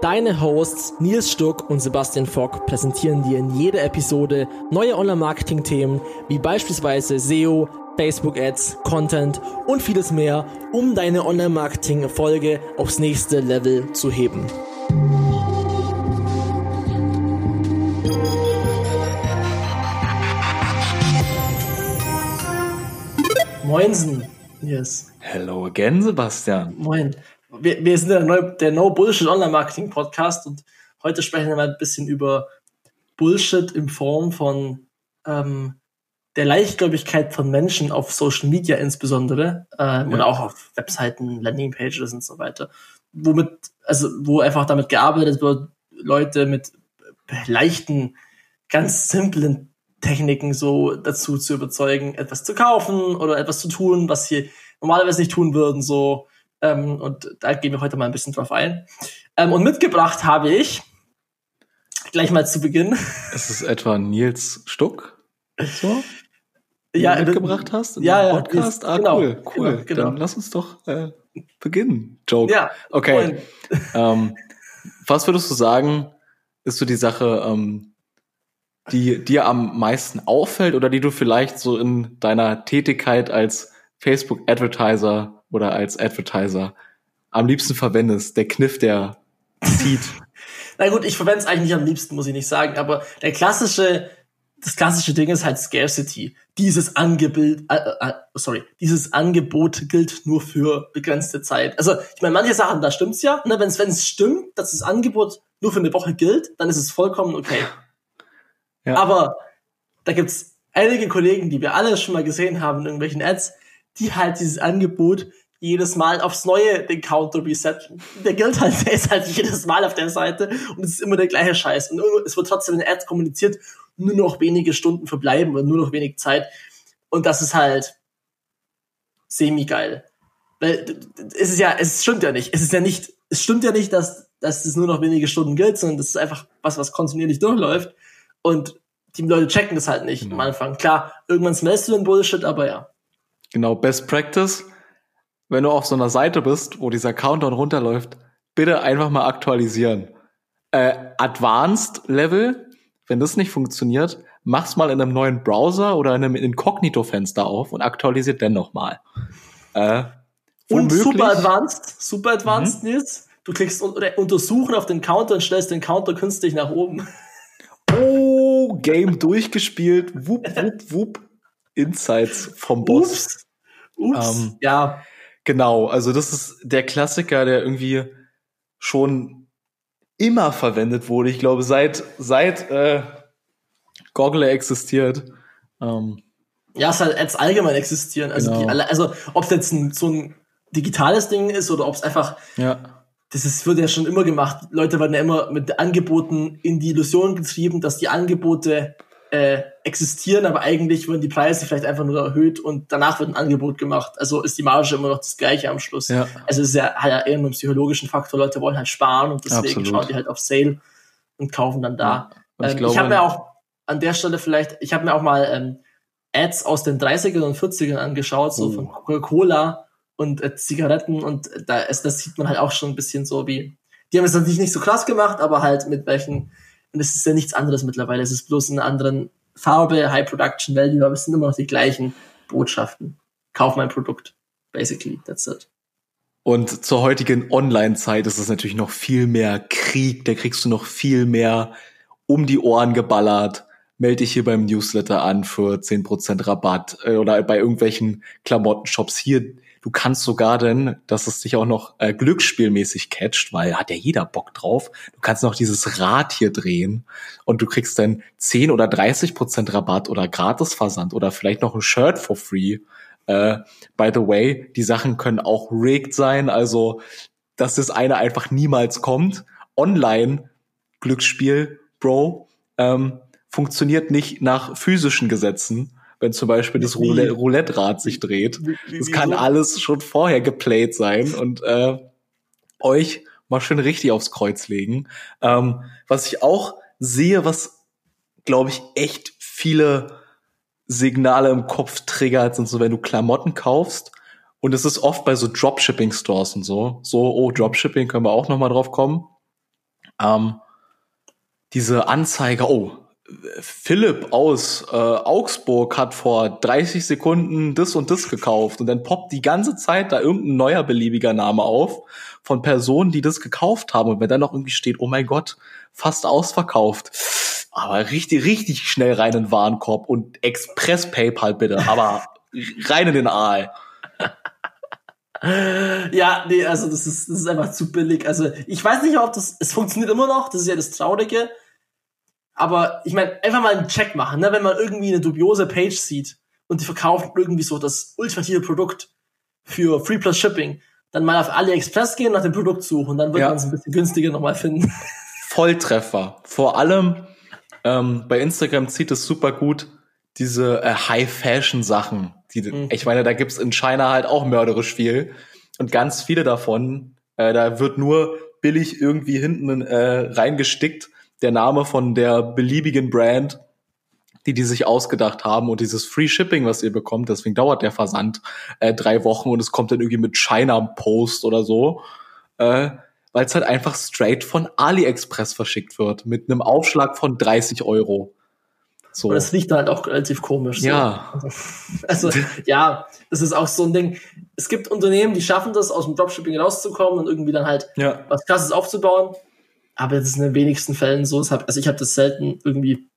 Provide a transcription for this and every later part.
Deine Hosts Nils Stuck und Sebastian Fock präsentieren dir in jeder Episode neue Online-Marketing-Themen wie beispielsweise SEO, Facebook-Ads, Content und vieles mehr, um deine Online-Marketing-Erfolge aufs nächste Level zu heben. Moinsen, Nils. Hello again, Sebastian. Moin wir, wir sind der, Neu der No Bullshit Online Marketing Podcast und heute sprechen wir mal ein bisschen über Bullshit in Form von ähm, der Leichtgläubigkeit von Menschen auf Social Media insbesondere ähm, ja. und auch auf Webseiten, Landingpages und so weiter, womit also wo einfach damit gearbeitet wird, Leute mit leichten, ganz simplen Techniken so dazu zu überzeugen, etwas zu kaufen oder etwas zu tun, was sie normalerweise nicht tun würden, so ähm, und da gehen wir heute mal ein bisschen drauf ein. Ähm, und mitgebracht habe ich, gleich mal zu Beginn. Ist es etwa Nils Stuck? So? ja, mitgebracht hast? Ja, ja. Podcast? Ah, genau, cool, cool. Genau, genau. Dann lass uns doch äh, beginnen. Joke. Ja. Okay. ähm, was würdest du sagen, ist so die Sache, ähm, die dir am meisten auffällt oder die du vielleicht so in deiner Tätigkeit als Facebook-Advertiser oder als Advertiser am liebsten verwendest? Der Kniff, der zieht. Na gut, ich verwende es eigentlich nicht am liebsten, muss ich nicht sagen, aber der klassische, das klassische Ding ist halt Scarcity. Dieses Angebot, äh, äh, sorry, dieses Angebot gilt nur für begrenzte Zeit. Also, ich meine, manche Sachen, da stimmt's ja, ne, wenn es stimmt, dass das Angebot nur für eine Woche gilt, dann ist es vollkommen okay. Ja. Aber da gibt's einige Kollegen, die wir alle schon mal gesehen haben in irgendwelchen Ads, die halt dieses Angebot jedes Mal aufs Neue den Counter resetten. Der gilt halt, der ist halt jedes Mal auf der Seite und es ist immer der gleiche Scheiß. Und es wird trotzdem in Ads kommuniziert, nur noch wenige Stunden verbleiben und nur noch wenig Zeit. Und das ist halt semi-geil. Weil es ist ja, es stimmt ja nicht. Es ist ja nicht, es stimmt ja nicht, dass, dass es nur noch wenige Stunden gilt, sondern das ist einfach was, was kontinuierlich durchläuft. Und die Leute checken das halt nicht genau. am Anfang. Klar, irgendwann smellst du den Bullshit, aber ja. Genau, Best Practice. Wenn du auf so einer Seite bist, wo dieser Countdown runterläuft, bitte einfach mal aktualisieren. Äh, Advanced Level, wenn das nicht funktioniert, mach's mal in einem neuen Browser oder in einem Inkognito-Fenster auf und aktualisiert dann nochmal. Äh, und super advanced, super advanced mhm. ist, du klickst unter untersuchen auf den Counter und stellst den Counter künstlich nach oben. Oh, Game durchgespielt, wupp, wupp, wupp. Insights vom Boss. Ups. Ups. Ähm, ja. Genau, also das ist der Klassiker, der irgendwie schon immer verwendet wurde. Ich glaube, seit, seit äh, Goggle existiert. Ähm, ja, es halt als allgemein existieren. Also, genau. die, also ob es jetzt ein, so ein digitales Ding ist oder ob es einfach ja. das ist, wird ja schon immer gemacht. Leute werden ja immer mit Angeboten in die Illusion getrieben, dass die Angebote äh, existieren, aber eigentlich wurden die Preise vielleicht einfach nur erhöht und danach wird ein Angebot gemacht. Also ist die Marge immer noch das gleiche am Schluss. Ja. Also es ist ja, hat ja eher einen psychologischen Faktor. Leute wollen halt sparen und deswegen Absolut. schauen die halt auf Sale und kaufen dann da. Ja. ich, ähm, ich habe mir auch an der Stelle vielleicht, ich habe mir auch mal ähm, Ads aus den 30ern und 40ern angeschaut, so oh. von Coca-Cola und äh, Zigaretten und da ist, das sieht man halt auch schon ein bisschen so wie, die haben es natürlich nicht so krass gemacht, aber halt mit welchen und es ist ja nichts anderes mittlerweile. Es ist bloß in einer anderen Farbe, High Production Value, aber es sind immer noch die gleichen Botschaften. Kauf mein Produkt. Basically, that's it. Und zur heutigen Online-Zeit ist es natürlich noch viel mehr Krieg. Da kriegst du noch viel mehr um die Ohren geballert. Melde dich hier beim Newsletter an für 10% Rabatt äh, oder bei irgendwelchen Klamottenshops. Hier Du kannst sogar denn, dass es dich auch noch äh, glücksspielmäßig catcht, weil hat ja jeder Bock drauf. Du kannst noch dieses Rad hier drehen und du kriegst dann 10 oder 30 Prozent Rabatt oder Gratisversand oder vielleicht noch ein Shirt for free. Äh, by the way, die Sachen können auch rigged sein, also dass das eine einfach niemals kommt. Online Glücksspiel, Bro, ähm, funktioniert nicht nach physischen Gesetzen, wenn zum Beispiel das? Roulette-Rad sich dreht. Das kann alles schon vorher geplayt sein und äh, euch mal schön richtig aufs Kreuz legen. Ähm, was ich auch sehe, was glaube ich echt viele Signale im Kopf triggert, sind so, wenn du Klamotten kaufst. Und es ist oft bei so Dropshipping-Stores und so. So, oh, Dropshipping können wir auch noch mal drauf kommen. Ähm, diese Anzeige, oh, Philipp aus äh, Augsburg hat vor 30 Sekunden das und das gekauft und dann poppt die ganze Zeit da irgendein neuer beliebiger Name auf von Personen, die das gekauft haben und wenn dann noch irgendwie steht, oh mein Gott, fast ausverkauft. Aber richtig, richtig schnell rein in den Warenkorb und Express PayPal bitte, aber rein in den Aal. Ja, nee, also das ist, das ist einfach zu billig. Also ich weiß nicht, ob das, es funktioniert immer noch, das ist ja das Traurige. Aber ich meine, einfach mal einen Check machen, ne? wenn man irgendwie eine dubiose Page sieht und die verkaufen irgendwie so das ultimative Produkt für Free Plus Shipping, dann mal auf AliExpress gehen und nach dem Produkt suchen, dann wird Ja. man es ein bisschen günstiger nochmal finden. Volltreffer. Vor allem ähm, bei Instagram zieht es super gut diese äh, High-Fashion-Sachen. Die, Mhm. Ich meine, da gibt's in China halt auch mörderisch viel. Und ganz viele davon, äh, da wird nur billig irgendwie hinten äh, reingestickt, der Name von der beliebigen Brand, die die sich ausgedacht haben und dieses Free Shipping, was ihr bekommt, deswegen dauert der Versand äh, drei Wochen und es kommt dann irgendwie mit China Post oder so, äh, weil es halt einfach straight von AliExpress verschickt wird mit einem Aufschlag von 30 Euro. So. Und das riecht dann halt auch relativ komisch. So. ja, Also, ja, das ist auch so ein Ding. Es gibt Unternehmen, die schaffen das, aus dem Dropshipping rauszukommen und irgendwie dann halt ja, was krasses aufzubauen. Aber das ist in den wenigsten Fällen so. Also ich habe das selten irgendwie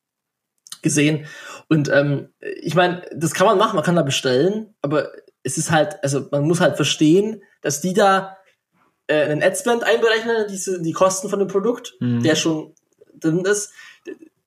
gesehen. Und ähm, ich meine, das kann man machen, man kann da bestellen, aber es ist halt, also man muss halt verstehen, dass die da äh, einen Adspend einberechnen, diese, die Kosten von dem Produkt, Mhm. der schon drin ist.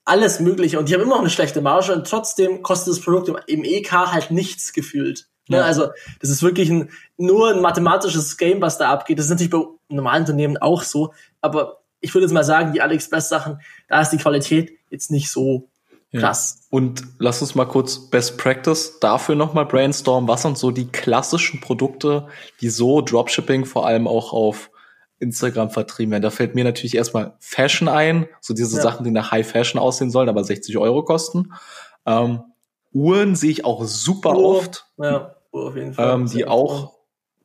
Alles Mögliche. Und die haben immer noch eine schlechte Marge und trotzdem kostet das Produkt im, im EK halt nichts gefühlt. Ne? Ja. Also das ist wirklich ein, nur ein mathematisches Game, was da abgeht. Das ist natürlich bei normalen Unternehmen auch so. Aber ich würde jetzt mal sagen, die AliExpress-Sachen, da ist die Qualität jetzt nicht so Ja. krass. Und lass uns mal kurz Best Practice dafür nochmal brainstormen. Was sind so die klassischen Produkte, die so Dropshipping vor allem auch auf Instagram vertrieben werden? Da fällt mir natürlich erstmal Fashion ein, so diese Ja. Sachen, die nach High Fashion aussehen sollen, aber 60 Euro kosten. Ähm, Uhren sehe ich auch super Uhr, oft, Ja, Uhr auf jeden Fall. ähm, die auch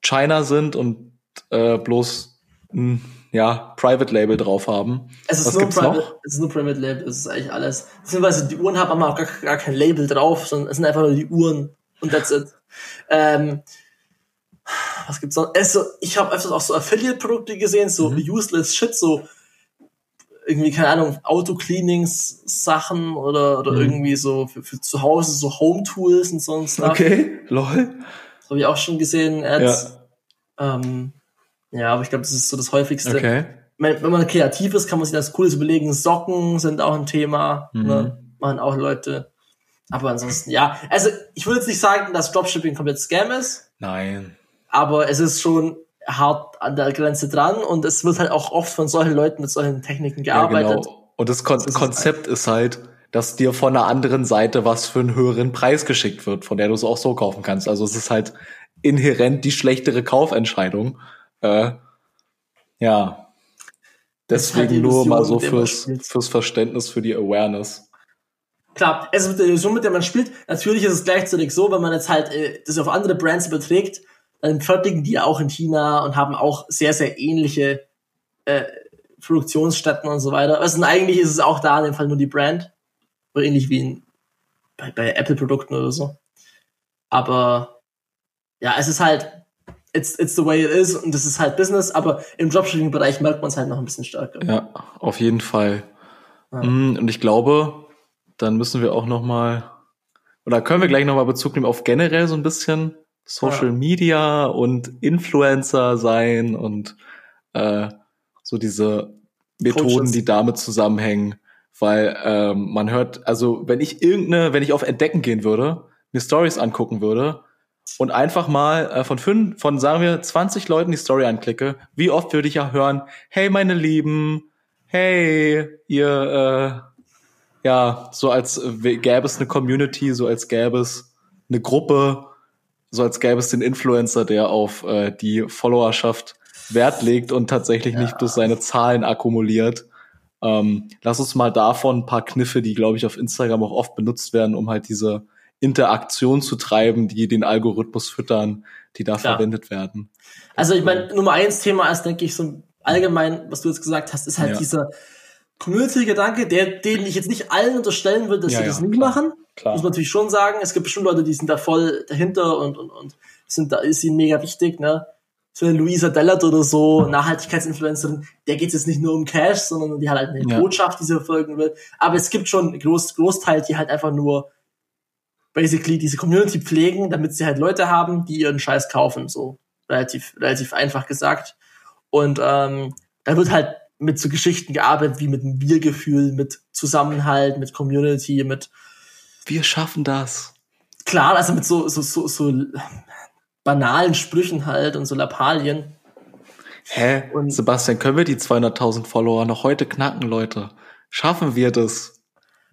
China sind und äh, bloß ein ja, Private Label drauf haben. Es ist, Was nur gibt's Private, noch? es ist nur Private Label, das ist eigentlich alles. Beziehungsweise die Uhren haben auch gar, gar kein Label drauf, sondern es sind einfach nur die Uhren und that's it. Ähm, was gibt's noch? Also, ich habe öfters auch so Affiliate-Produkte gesehen, so Mhm. useless shit, so irgendwie, keine Ahnung, Auto-Cleanings-Sachen oder, oder Mhm. irgendwie so für, für zu Hause, so Home-Tools und so ein Stuff. Okay, lol. Das habe ich auch schon gesehen, Ads. Ähm, ja, aber ich glaube, das ist so das häufigste. Okay. wenn, wenn man kreativ ist, kann man sich das Cooles überlegen. Socken sind auch ein Thema, Mhm. ne? machen auch Leute. Aber ansonsten, ja. Also, ich würde jetzt nicht sagen, dass Dropshipping komplett Scam ist, Nein. aber es ist schon hart an der Grenze dran und es wird halt auch oft von solchen Leuten mit solchen Techniken gearbeitet. Ja, genau. Und das, Kon Das ist Konzept ist halt, dass dir von der anderen Seite was für einen höheren Preis geschickt wird, von der du es auch so kaufen kannst. Also es ist halt inhärent die schlechtere Kaufentscheidung. Äh, ja. Ist halt Deswegen nur mal so fürs, fürs Verständnis, für die Awareness. Klar, es ist mit der Illusion, mit der man spielt. Natürlich ist es gleichzeitig so, wenn man jetzt halt äh, das auf andere Brands überträgt, dann fertigen die auch in China und haben auch sehr, sehr ähnliche äh, Produktionsstätten und so weiter. Also eigentlich ist es auch da in dem Fall nur die Brand. Oder ähnlich wie in, bei, bei Apple-Produkten oder so. Aber ja, es ist halt, it's, it's the way it is und das ist halt Business, aber im Dropshipping-Bereich merkt man es halt noch ein bisschen stärker. Ja, auf jeden Fall. Ja. Mm, Und ich glaube, dann müssen wir auch noch mal oder können wir gleich noch mal Bezug nehmen auf generell so ein bisschen Social Ja. Media und Influencer sein und äh, so diese Methoden, Coaches. die damit zusammenhängen, weil ähm, man hört, also wenn ich irgendeine, wenn ich auf Entdecken gehen würde, mir Stories angucken würde und einfach mal äh, von fünf, von sagen wir 20 Leuten die Story anklicke, wie oft würde ich ja hören, hey meine Lieben, hey ihr ja, so als äh, gäbe es eine Community, so als gäbe es eine Gruppe, so als gäbe es den Influencer, der auf äh, die Followerschaft Wert legt und tatsächlich ja. nicht bloß seine Zahlen akkumuliert. Ähm, lass uns mal davon ein paar Kniffe, die, glaube ich, auf Instagram auch oft benutzt werden, um halt diese Interaktion zu treiben, die den Algorithmus füttern, die da ja. verwendet werden. Also ich meine, Nummer eins Thema ist, denke ich, so allgemein, was du jetzt gesagt hast, ist halt ja. dieser Community-Gedanke, der, den ich jetzt nicht allen unterstellen würde, dass ja, sie das nicht klar. machen. Klar. Muss man natürlich schon sagen. Es gibt bestimmt Leute, die sind da voll dahinter und, und, und sind da, ist ihnen mega wichtig, ne? So eine Luisa Dellert oder so, Nachhaltigkeitsinfluencerin, der geht es jetzt nicht nur um Cash, sondern die hat halt eine ja. Botschaft, die sie verfolgen will. Aber es gibt schon einen Groß, Großteil, die halt einfach nur basically diese Community pflegen, damit sie halt Leute haben, die ihren Scheiß kaufen, so relativ, relativ einfach gesagt. Und ähm, da wird halt mit so Geschichten gearbeitet, wie mit einem Wir-Gefühl, mit Zusammenhalt, mit Community, mit Wir schaffen das. Klar, also mit so, so, so, so banalen Sprüchen halt und so Lappalien. Hä? Und Sebastian, können wir die 200.000 Follower noch heute knacken, Leute? Schaffen wir das?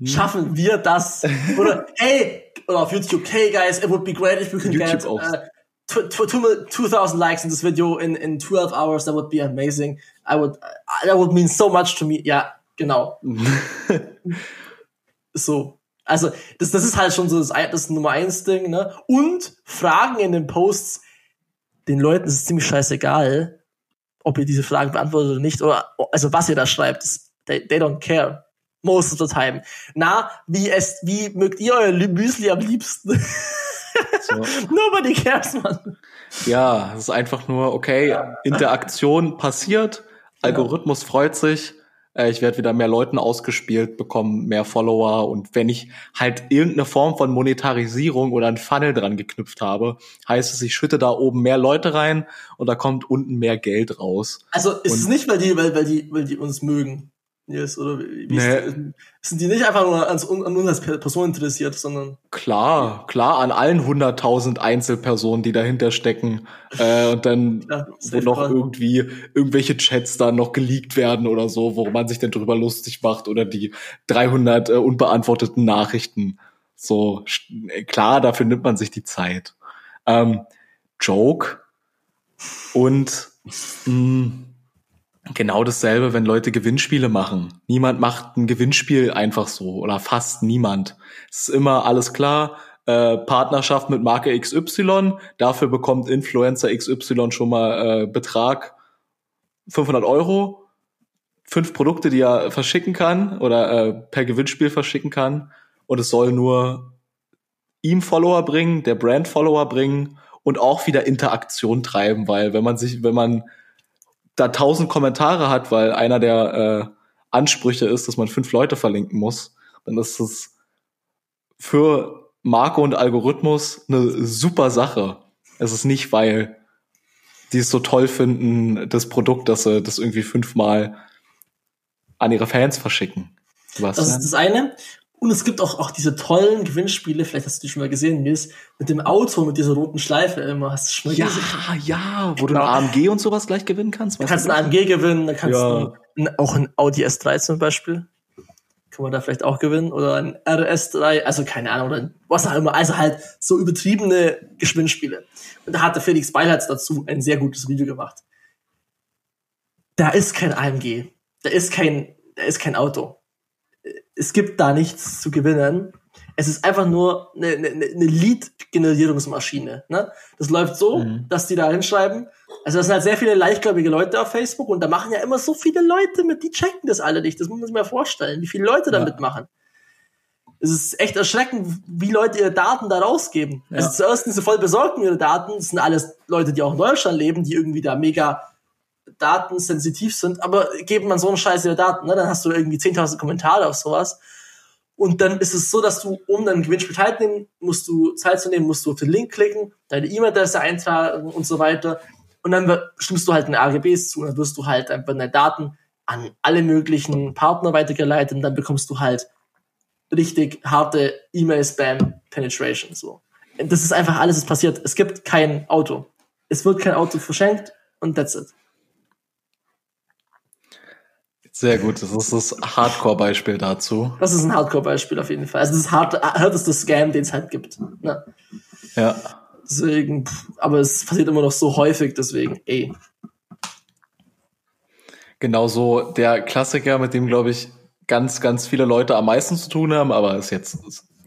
Schaffen wir das? oder, hey, oder auf YouTube, hey guys, it would be great if we could YouTube get uh, 2000 likes in this video in, in 12 hours, that would be amazing. I would, that would mean so much to me. Ja, genau. so. Also, das, das ist halt schon so das, das Nummer eins Ding, ne? Und Fragen in den Posts, den Leuten ist es ziemlich scheißegal, ob ihr diese Fragen beantwortet oder nicht, oder, also was ihr da schreibt, they, they don't care. Most of the time. Na, wie es, wie mögt ihr euer Müsli am liebsten? So. Nobody cares, man. Ja, es ist einfach nur, okay, Interaktion passiert, Algorithmus ja. freut sich, äh, ich werde wieder mehr Leuten ausgespielt, bekomme mehr Follower und wenn ich halt irgendeine Form von Monetarisierung oder ein Funnel dran geknüpft habe, heißt es, ich schütte da oben mehr Leute rein und da kommt unten mehr Geld raus. Also ist und es nicht, weil die, weil, weil die, weil die uns mögen. Yes, oder wie nee. ist, sind die nicht einfach nur an, an uns als Person interessiert, sondern klar, klar an allen hunderttausend Einzelpersonen, die dahinter stecken äh, und dann ja, wo noch irgendwie irgendwelche Chats da noch geleakt werden oder so, wo man sich dann drüber lustig macht oder die 300 äh, unbeantworteten Nachrichten. So klar, dafür nimmt man sich die Zeit. Ähm, Joke und mh, mm, Genau dasselbe, wenn Leute Gewinnspiele machen. Niemand macht ein Gewinnspiel einfach so oder fast niemand. Es ist immer alles klar. Äh, Partnerschaft mit Marke XY. Dafür bekommt Influencer XY schon mal äh, Betrag 500 Euro. Fünf Produkte, die er verschicken kann oder äh, per Gewinnspiel verschicken kann. Und es soll nur ihm Follower bringen, der Brand Follower bringen und auch wieder Interaktion treiben, weil wenn man sich, wenn man da tausend Kommentare hat, weil einer der äh, Ansprüche ist, dass man fünf Leute verlinken muss, dann ist es für Marke und Algorithmus eine super Sache. Es ist nicht, weil die es so toll finden, das Produkt, dass sie das irgendwie fünfmal an ihre Fans verschicken. Was das ist das eine. Und es gibt auch, auch diese tollen Gewinnspiele, vielleicht hast du die schon mal gesehen, Nils, mit dem Auto, mit dieser roten Schleife immer. Hast du schon mal ja, gesehen? Ja, ja, wo genau. du ein AMG und sowas gleich gewinnen kannst. Du kannst ein AMG gewinnen, dann kannst ja. du ein, auch ein Audi S3 zum Beispiel. Kann man da vielleicht auch gewinnen. Oder ein RS3, also keine Ahnung, oder was auch immer. Also halt so übertriebene Gewinnspiele. Und da hatte Felix Beilharz dazu ein sehr gutes Video gemacht. Da ist kein AMG. Da ist kein, da ist kein Auto es gibt da nichts zu gewinnen. Es ist einfach nur eine, eine, eine Lead-Generierungsmaschine. Ne? Das läuft so, mhm. dass die da hinschreiben. Also das sind halt sehr viele leichtgläubige Leute auf Facebook und da machen ja immer so viele Leute mit, die checken das alle nicht. Das muss man sich mal vorstellen, wie viele Leute da ja. mitmachen. Es ist echt erschreckend, wie Leute ihre Daten da rausgeben. Ja. Also zuerst sind sie voll besorgt um ihre Daten. Das sind alles Leute, die auch in Deutschland leben, die irgendwie da mega datensensitiv sind, aber geben man so einen Scheiß ihre Daten, ne? dann hast du irgendwie 10.000 Kommentare auf sowas. Und dann ist es so, dass du, um dein Gewinnspiel teilzunehmen, musst du teilzunehmen, musst du auf den Link klicken, deine E-Mail-Adresse eintragen und so weiter. Und dann stimmst du halt in AGBs zu und dann wirst du halt einfach deine Daten an alle möglichen Partner weitergeleitet und dann bekommst du halt richtig harte E-Mail-Spam-Penetration, so. Das ist einfach alles, was passiert. Es gibt kein Auto. Es wird kein Auto verschenkt und that's it. Sehr gut, das ist das Hardcore-Beispiel dazu. Das ist ein Hardcore-Beispiel auf jeden Fall. Also das ist hart, härteste Scam, den es halt gibt. Ne? Ja. Deswegen, pff, aber es passiert immer noch so häufig, deswegen, ey. Genauso der Klassiker, mit dem, glaube ich, ganz, ganz viele Leute am meisten zu tun haben, aber ist jetzt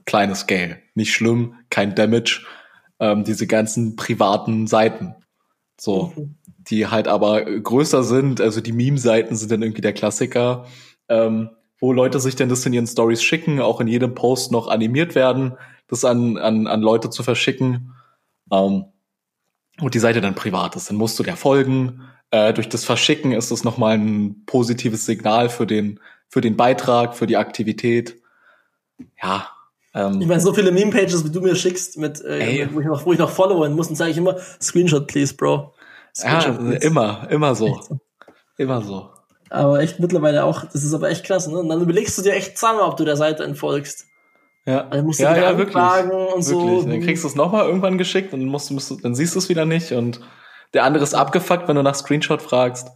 kleines Scale. Nicht schlimm, kein Damage. Ähm, diese ganzen privaten Seiten. So. Mhm. Die halt aber größer sind, also die Meme-Seiten sind dann irgendwie der Klassiker, ähm, wo Leute sich dann das in ihren Stories schicken, auch in jedem Post noch animiert werden, das an, an, an Leute zu verschicken. Ähm, und die Seite dann privat ist, dann musst du der folgen. Äh, durch das Verschicken ist es nochmal ein positives Signal für den, für den Beitrag, für die Aktivität. Ja. Ähm, ich meine, so viele Meme-Pages, wie du mir schickst, mit, äh, wo, ich noch, wo ich noch followen muss, dann sage ich immer, Screenshot, please, Bro. Ja, please. immer, immer so. Immer so. Aber echt mittlerweile auch, das ist aber echt krass, ne? Und dann überlegst du dir echt zweimal, ob du der Seite entfolgst. Ja, also musst du ja, ja, wirklich, und wirklich. so. Dann kriegst du es nochmal irgendwann geschickt und musst, musst, dann siehst du es wieder nicht und der andere ist abgefuckt, wenn du nach Screenshot fragst.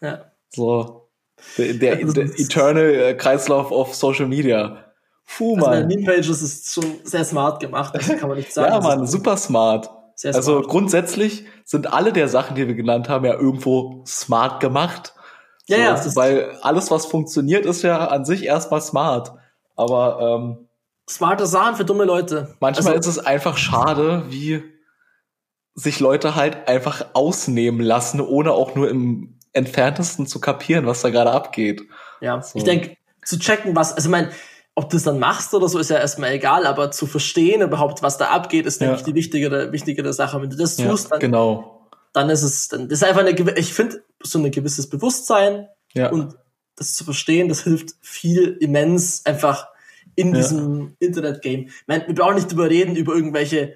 Ja. So. Der, der, der Eternal äh, Kreislauf auf Social Media. Puh, also Mann. Meme Pages ist schon sehr smart gemacht, das kann man nicht sagen. ja, Mann, super smart. Sehr also smart. grundsätzlich sind alle der Sachen, die wir genannt haben, ja irgendwo smart gemacht. Ja, so, ja, ist weil alles, was funktioniert, ist ja an sich erstmal smart. Aber ähm, smarte Sachen für dumme Leute. manchmal Also- ist es einfach schade, wie sich Leute halt einfach ausnehmen lassen, ohne auch nur im entferntesten zu kapieren, was da gerade abgeht. Ja, So. ich denke, zu checken, was, also ich meine, ob du es dann machst oder so, ist ja erstmal egal, aber zu verstehen überhaupt, was da abgeht, ist, denke Ja. ich, die wichtigere, wichtigere Sache. Wenn du das Ja, tust, dann, genau. dann ist es, dann das ist einfach eine, ich finde, so ein gewisses Bewusstsein Ja. und das zu verstehen, das hilft viel immens einfach in Ja. diesem Internet-Game. Wir brauchen nicht drüber reden, über irgendwelche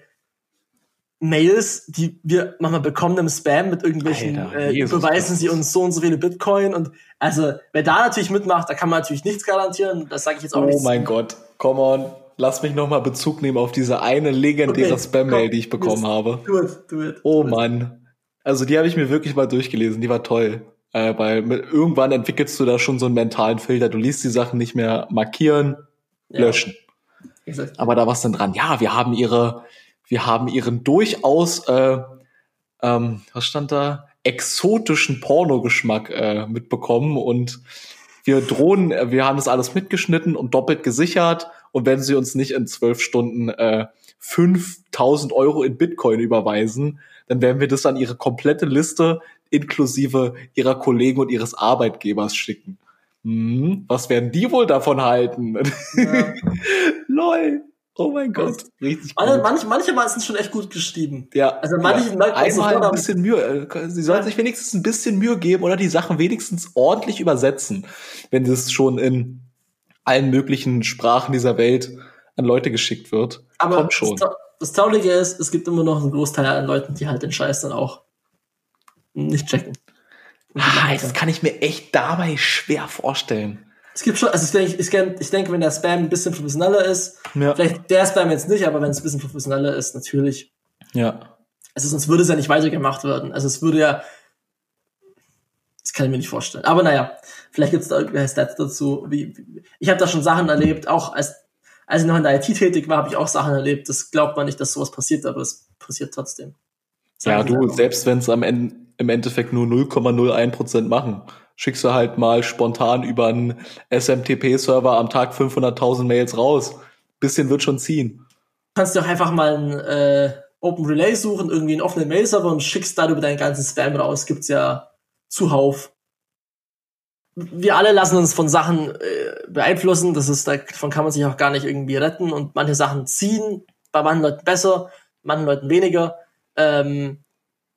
Mails, die wir manchmal bekommen im Spam mit irgendwelchen, Alter, äh, beweisen sie uns so und so viele Bitcoin und also wer da natürlich mitmacht, da kann man natürlich nichts garantieren, das sage ich jetzt auch Oh nicht. mein Gott, come on. Lass mich nochmal Bezug nehmen auf diese eine legendäre Okay, Spam-Mail, die ich bekommen habe. Do it, do it. Oh do it. Mann. Also die habe ich mir wirklich mal durchgelesen, die war toll. Äh, weil mit, irgendwann entwickelst du da schon so einen mentalen Filter. Du liest die Sachen nicht mehr markieren, Ja. löschen. Exakt. Aber da war es dann dran. Ja, wir haben ihre, wir haben ihren durchaus, äh, ähm, was stand da? Exotischen Pornogeschmack äh, mitbekommen und wir drohen, äh, wir haben das alles mitgeschnitten und doppelt gesichert und wenn sie uns nicht in zwölf Stunden äh, 5000 Euro in Bitcoin überweisen, dann werden wir das an ihre komplette Liste inklusive ihrer Kollegen und ihres Arbeitgebers schicken. Hm, was werden die wohl davon halten? Ja. Lol. Oh mein Gott. Richtig Manche, gut. manche, manche Mal sind schon echt gut geschrieben. Ja. Also manche ja. merkt man einmal ein bisschen Mühe. Sie sollten sich wenigstens ein bisschen Mühe geben oder die Sachen wenigstens ordentlich übersetzen, wenn das schon in allen möglichen Sprachen dieser Welt an Leute geschickt wird. Aber Kommt schon. Das, das Traurige ist, es gibt immer noch einen Großteil an Leuten, die halt den Scheiß dann auch nicht checken. Ah, das kann ich mir echt dabei schwer vorstellen. Es gibt schon, also ich denke, ich, ich denke, wenn der Spam ein bisschen professioneller ist, Ja. vielleicht der Spam jetzt nicht, aber wenn es ein bisschen professioneller ist, natürlich. Ja. Also sonst würde es ja nicht weitergemacht werden. Also es würde ja, das kann ich mir nicht vorstellen. Aber naja, vielleicht gibt es da irgendwelche Stats dazu. Wie, wie, ich habe da schon Sachen erlebt, auch als, als ich noch in der IT tätig war, habe ich auch Sachen erlebt. Das glaubt man nicht, dass sowas passiert, aber es passiert trotzdem. Ja, Sagen sie du, selbst wenn es am Ende im Endeffekt nur 0,01 Prozent machen, schickst du halt mal spontan über einen SMTP-Server am Tag 500.000 Mails raus. Bisschen wird schon ziehen. kannst du auch einfach mal ein äh, Open Relay suchen, irgendwie einen offenen Mail-Server und schickst darüber deinen ganzen Spam raus. Gibt's ja zuhauf. Wir alle lassen uns von Sachen äh, beeinflussen. Das ist, davon kann man sich auch gar nicht irgendwie retten. Und manche Sachen ziehen bei manchen Leuten besser, manchen Leuten weniger. Ähm,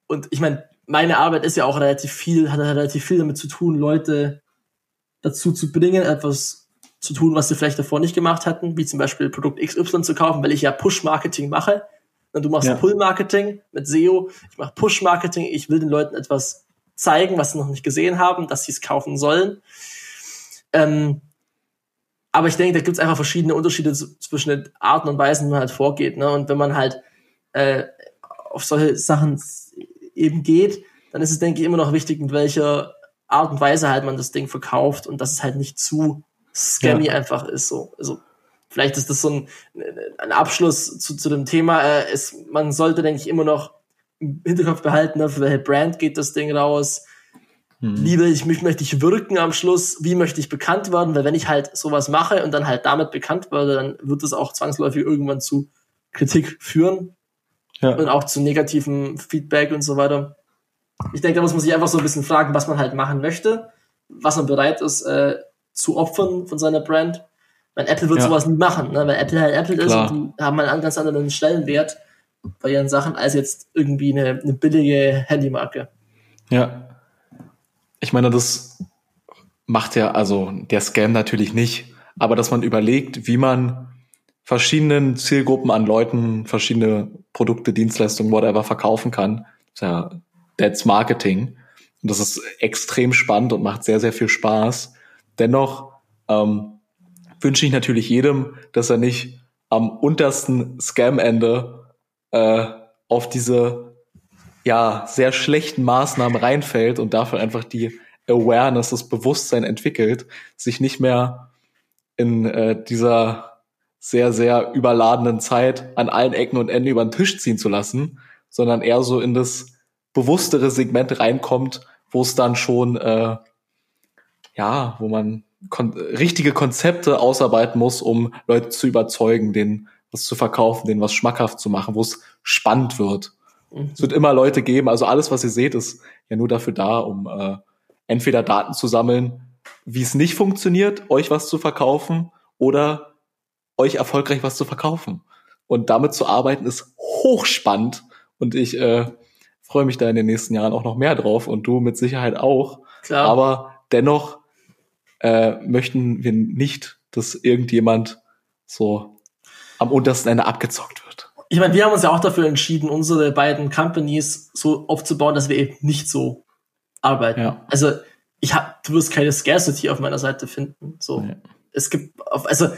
und ich meine, meine Arbeit ist ja auch relativ viel, hat relativ viel damit zu tun, Leute dazu zu bringen, etwas zu tun, was sie vielleicht davor nicht gemacht hatten, wie zum Beispiel Produkt XY zu kaufen, weil ich ja Push-Marketing mache. Und du machst Ja. Pull-Marketing mit SEO, ich mache Push-Marketing, ich will den Leuten etwas zeigen, was sie noch nicht gesehen haben, dass sie es kaufen sollen. Ähm, aber ich denke, da gibt es einfach verschiedene Unterschiede zwischen den Arten und Weisen, wie man halt vorgeht. Ne? Und wenn man halt äh, auf solche Sachen eben geht, dann ist es, denke ich, immer noch wichtig, mit welcher Art und Weise halt man das Ding verkauft und dass es halt nicht zu scammy ja. einfach ist. So. Also vielleicht ist das so ein, ein Abschluss zu, zu dem Thema. Äh, es, man sollte, denke ich, immer noch im Hinterkopf behalten, ne, für welche Brand geht das Ding raus. Hm. Liebe ich mich, möchte ich wirken am Schluss, wie möchte ich bekannt werden, weil wenn ich halt sowas mache und dann halt damit bekannt werde, dann wird es auch zwangsläufig irgendwann zu Kritik führen ja. und auch zu negativem Feedback und so weiter. Ich denke, da muss man sich einfach so ein bisschen fragen, was man halt machen möchte, was man bereit ist äh, zu opfern von seiner Brand. Weil Apple wird ja. sowas nie machen, ne? weil Apple halt Apple Klar. ist und die haben einen ganz anderen Stellenwert bei ihren Sachen als jetzt irgendwie eine, eine billige Handymarke. Ja. Ich meine, das macht ja also der Scam natürlich nicht, aber dass man überlegt, wie man verschiedenen Zielgruppen an Leuten verschiedene Produkte, Dienstleistungen, whatever verkaufen kann. ja that's Marketing. Und das ist extrem spannend und macht sehr, sehr viel Spaß. Dennoch ähm, wünsche ich natürlich jedem, dass er nicht am untersten Scam-Ende äh, auf diese ja sehr schlechten Maßnahmen reinfällt und dafür einfach die Awareness, das Bewusstsein entwickelt, sich nicht mehr in äh, dieser sehr, sehr überladenen Zeit an allen Ecken und Enden über den Tisch ziehen zu lassen, sondern eher so in das bewusstere Segment reinkommt, wo es dann schon, äh, ja, wo man kon richtige Konzepte ausarbeiten muss, um Leute zu überzeugen, denen was zu verkaufen, denen was schmackhaft zu machen, wo es spannend wird. Mhm. Es wird immer Leute geben, also alles, was ihr seht, ist ja nur dafür da, um äh, entweder Daten zu sammeln, wie es nicht funktioniert, euch was zu verkaufen oder euch erfolgreich was zu verkaufen. Und damit zu arbeiten ist hochspannend und ich äh, freue mich da in den nächsten Jahren auch noch mehr drauf und du mit Sicherheit auch. Klar. Aber dennoch äh, möchten wir nicht, dass irgendjemand so am untersten Ende abgezockt wird. Ich meine, wir haben uns ja auch dafür entschieden, unsere beiden Companies so aufzubauen, dass wir eben nicht so arbeiten. Ja. Also ich hab, du wirst keine Scarcity auf meiner Seite finden. So, nee. es gibt, auf, also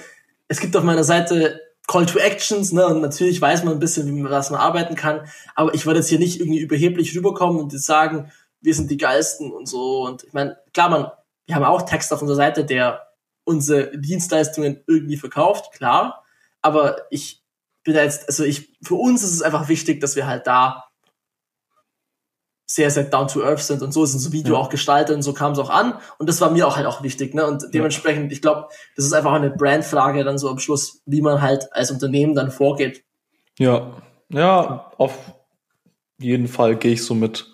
es gibt auf meiner Seite Call to Actions, ne, und natürlich weiß man ein bisschen, wie man was man arbeiten kann, aber ich würde jetzt hier nicht irgendwie überheblich rüberkommen und sagen, wir sind die geilsten und so. Und ich meine, klar, man, wir haben auch Text auf unserer Seite, der unsere Dienstleistungen irgendwie verkauft, klar. Aber ich bin da jetzt, also ich, für uns ist es einfach wichtig, dass wir halt da sehr, sehr down to earth sind und so ist unser Video ja. auch gestaltet und so kam es auch an und das war mir auch halt auch wichtig, ne? Und dementsprechend, ich glaube, das ist einfach eine Brandfrage dann so am Schluss, wie man halt als Unternehmen dann vorgeht. Ja, ja, auf jeden Fall gehe ich so mit.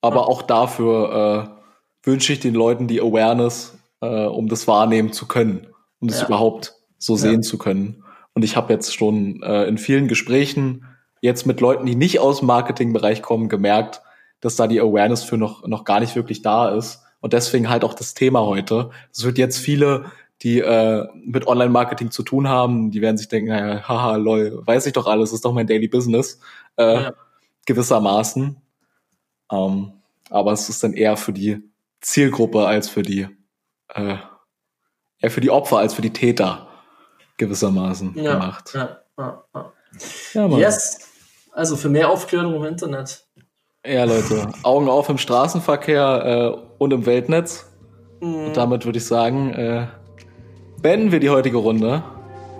Aber ja. auch dafür äh, wünsche ich den Leuten die Awareness, äh, um das wahrnehmen zu können, um das ja. überhaupt so sehen zu können. Und ich habe jetzt schon äh, in vielen Gesprächen jetzt mit Leuten, die nicht aus dem Marketingbereich kommen, gemerkt, dass da die Awareness für noch, noch gar nicht wirklich da ist. Und deswegen halt auch das Thema heute. Es wird jetzt viele, die äh, mit Online-Marketing zu tun haben, die werden sich denken, naja, haha, lol, weiß ich doch alles, ist doch mein Daily Business. Äh, ja. Gewissermaßen. Ähm, aber es ist dann eher für die Zielgruppe als für die, äh, eher für die Opfer als für die Täter gewissermaßen ja, gemacht. Ja, ja, ja. ja yes. Also für mehr Aufklärung im Internet. Ja, Leute, Augen auf im Straßenverkehr äh, und im Weltnetz. Mhm. Und damit würde ich sagen, äh, beenden wir die heutige Runde.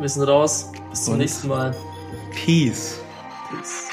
Wir sind raus. Bis zum und nächsten Mal. Peace. Peace.